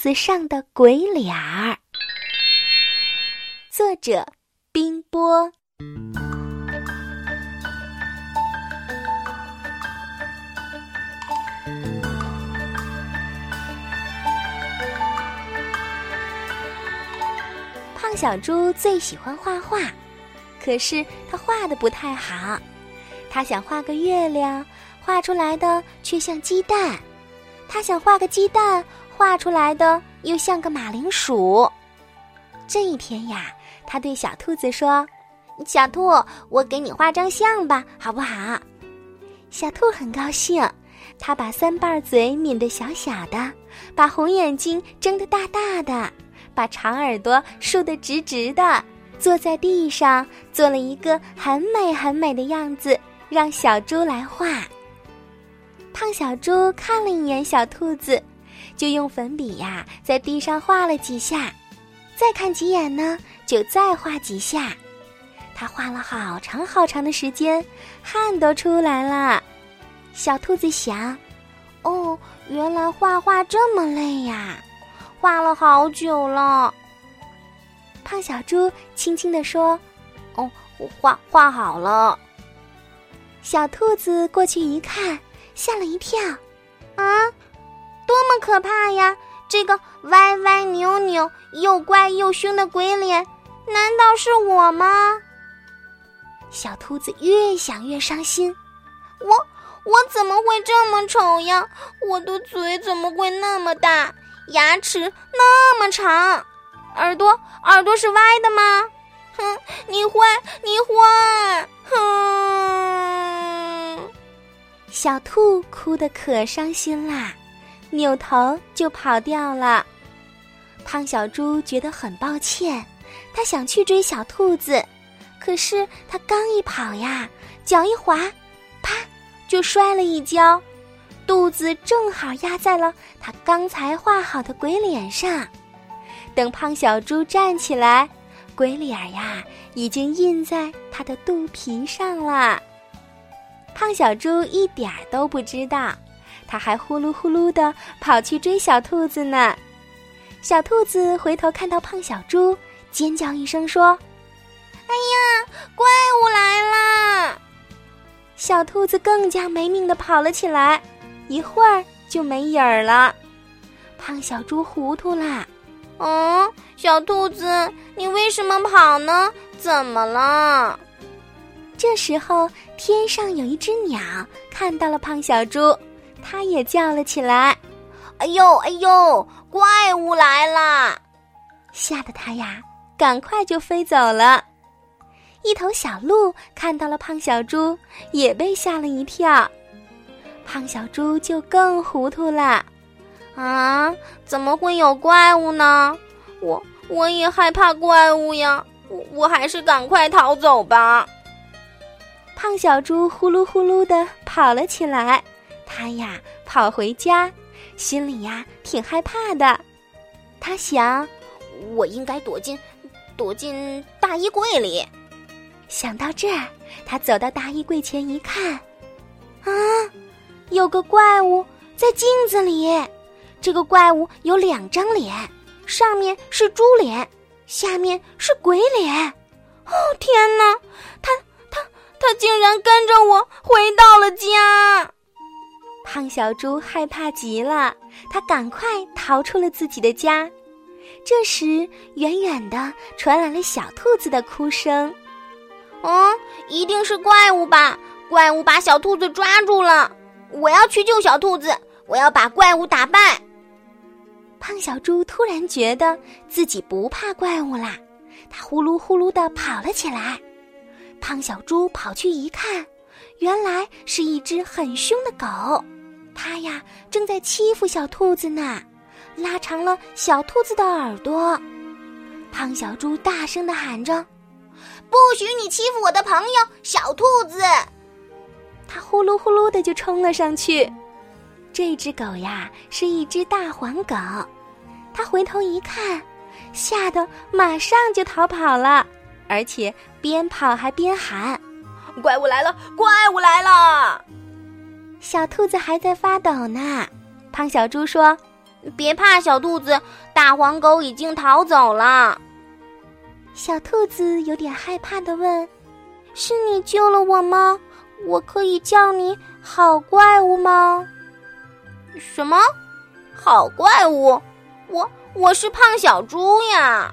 子上的鬼脸儿。作者：冰波。胖小猪最喜欢画画，可是他画的不太好。他想画个月亮，画出来的却像鸡蛋；他想画个鸡蛋，画出来的又像个马铃薯。这一天呀，他对小兔子说：“小兔，我给你画张像吧，好不好？”小兔很高兴，它把三瓣嘴抿得小小的，把红眼睛睁得大大的。把长耳朵竖得直直的，坐在地上做了一个很美很美的样子，让小猪来画。胖小猪看了一眼小兔子，就用粉笔呀在地上画了几下，再看几眼呢，就再画几下。他画了好长好长的时间，汗都出来了。小兔子想：“哦，原来画画这么累呀。”画了好久了，胖小猪轻轻地说：“哦，我画画好了。”小兔子过去一看，吓了一跳：“啊，多么可怕呀！这个歪歪扭扭、又怪又凶的鬼脸，难道是我吗？”小兔子越想越伤心：“我我怎么会这么丑呀？我的嘴怎么会那么大？”牙齿那么长，耳朵耳朵是歪的吗？哼，你坏，你坏！哼，小兔哭得可伤心啦，扭头就跑掉了。胖小猪觉得很抱歉，他想去追小兔子，可是他刚一跑呀，脚一滑，啪，就摔了一跤。肚子正好压在了他刚才画好的鬼脸上，等胖小猪站起来，鬼脸呀已经印在他的肚皮上了。胖小猪一点儿都不知道，他还呼噜呼噜的跑去追小兔子呢。小兔子回头看到胖小猪，尖叫一声说：“哎呀，怪物来了！”小兔子更加没命的跑了起来。一会儿就没影儿了，胖小猪糊涂啦。嗯，小兔子，你为什么跑呢？怎么了？这时候，天上有一只鸟看到了胖小猪，它也叫了起来：“哎呦哎呦，怪物来啦！”吓得它呀，赶快就飞走了。一头小鹿看到了胖小猪，也被吓了一跳。胖小猪就更糊涂了，啊，怎么会有怪物呢？我我也害怕怪物呀，我我还是赶快逃走吧。胖小猪呼噜呼噜的跑了起来，他呀跑回家，心里呀挺害怕的。他想，我应该躲进躲进大衣柜里。想到这儿，他走到大衣柜前一看，啊！有个怪物在镜子里，这个怪物有两张脸，上面是猪脸，下面是鬼脸。哦天哪，他他他竟然跟着我回到了家！胖小猪害怕极了，它赶快逃出了自己的家。这时，远远的传来了小兔子的哭声。嗯，一定是怪物吧？怪物把小兔子抓住了。我要去救小兔子，我要把怪物打败。胖小猪突然觉得自己不怕怪物啦，它呼噜呼噜的跑了起来。胖小猪跑去一看，原来是一只很凶的狗，它呀正在欺负小兔子呢，拉长了小兔子的耳朵。胖小猪大声的喊着：“不许你欺负我的朋友小兔子！”他呼噜呼噜的就冲了上去，这只狗呀是一只大黄狗，它回头一看，吓得马上就逃跑了，而且边跑还边喊：“怪物来了！怪物来了！”小兔子还在发抖呢。胖小猪说：“别怕，小兔子，大黄狗已经逃走了。小兔子有点害怕的问：“是你救了我吗？我可以叫你好怪物吗？”“什么？好怪物？我我是胖小猪呀！”“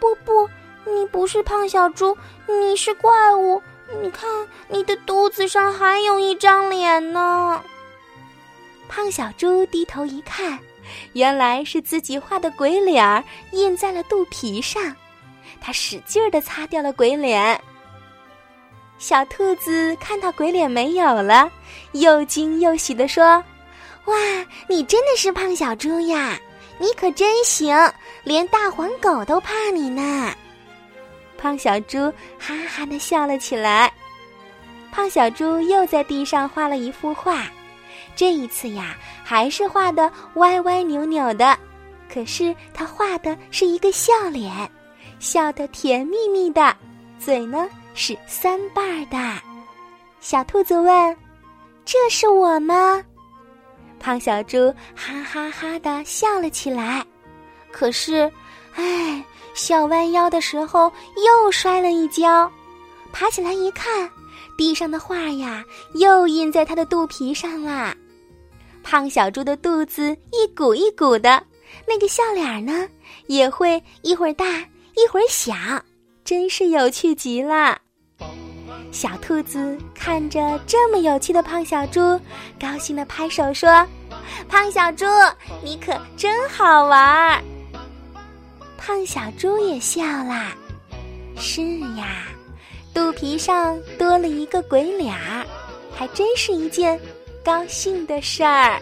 不不，你不是胖小猪，你是怪物。你看，你的肚子上还有一张脸呢。”胖小猪低头一看，原来是自己画的鬼脸印在了肚皮上。他使劲儿的擦掉了鬼脸。小兔子看到鬼脸没有了，又惊又喜的说：“哇，你真的是胖小猪呀！你可真行，连大黄狗都怕你呢。”胖小猪哈哈的笑了起来。胖小猪又在地上画了一幅画，这一次呀，还是画的歪歪扭扭的，可是他画的是一个笑脸。笑得甜蜜蜜的，嘴呢是三瓣儿的。小兔子问：“这是我吗？”胖小猪哈哈哈的笑了起来。可是，唉，笑弯腰的时候又摔了一跤。爬起来一看，地上的画呀又印在他的肚皮上啦。胖小猪的肚子一鼓一鼓的，那个笑脸呢也会一会儿大。一会儿小，真是有趣极了。小兔子看着这么有趣的胖小猪，高兴的拍手说：“胖小猪，你可真好玩儿。”胖小猪也笑啦。是呀，肚皮上多了一个鬼脸儿，还真是一件高兴的事儿。